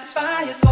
this fire for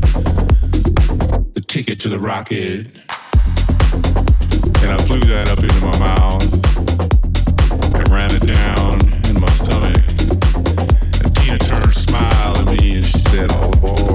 ticket to the rocket. And I flew that up into my mouth and ran it down in my stomach. And Tina Turner smiled at me and she said, All aboard.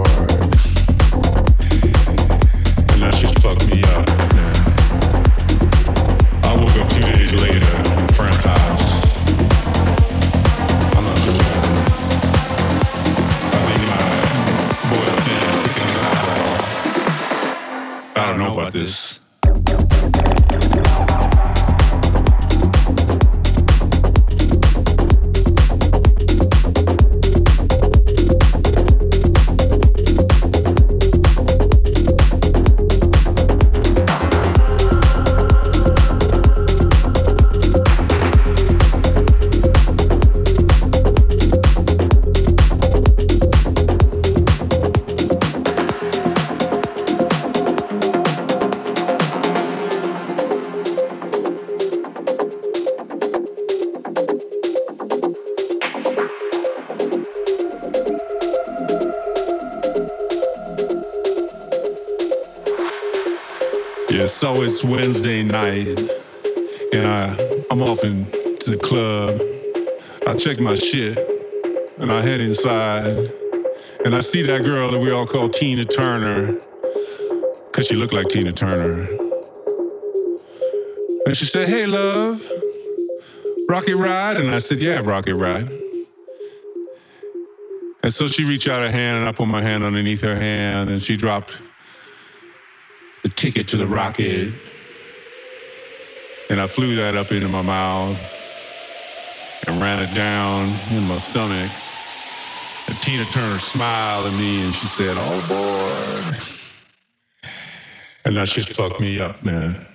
Check my shit, and I head inside, and I see that girl that we all call Tina Turner, cause she looked like Tina Turner. And she said, "Hey, love, rocket ride?" And I said, "Yeah, rocket ride." And so she reached out her hand, and I put my hand underneath her hand, and she dropped the ticket to the rocket. And I flew that up into my mouth down in my stomach. And Tina Turner smiled at me and she said, oh, All aboard. And that shit fucked me up, man.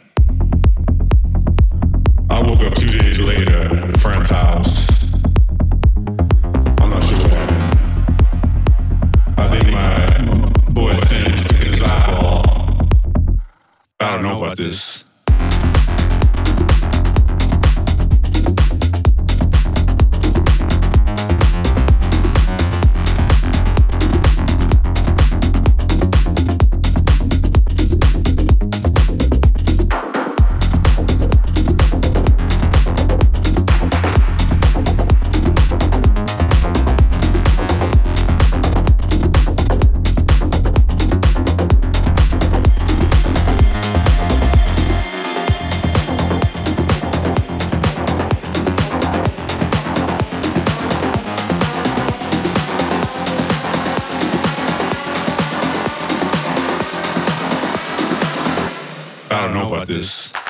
I don't know about this.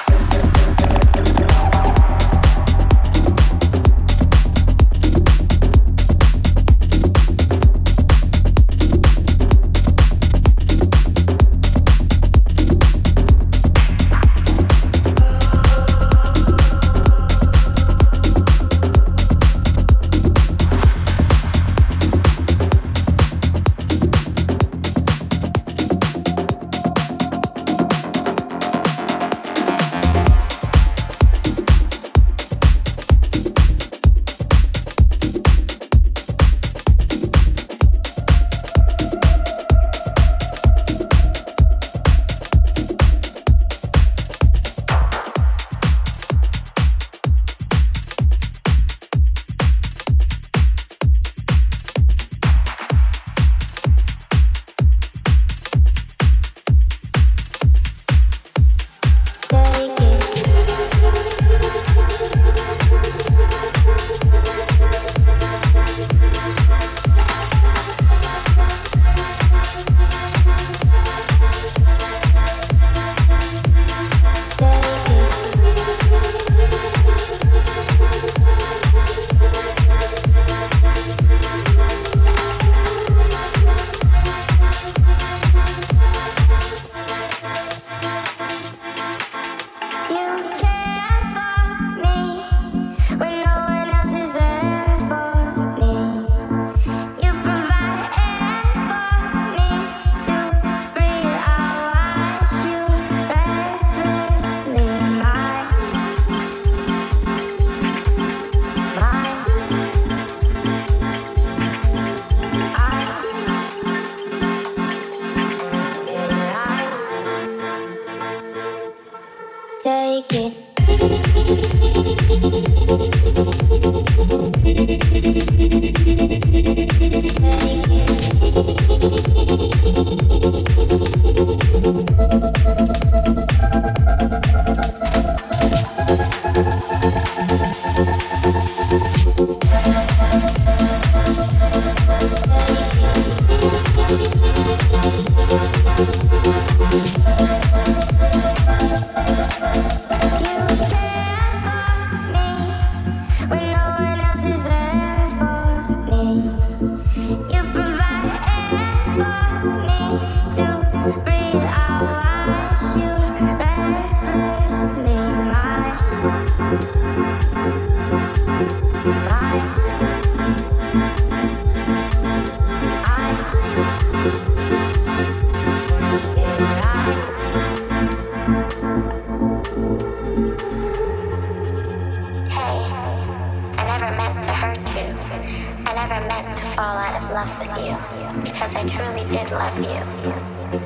meant to fall out of love with you because I truly did love you.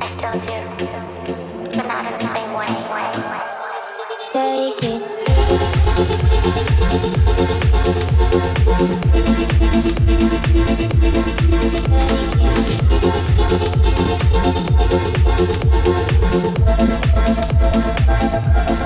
I still do, but not in the same way. Take it. Take it.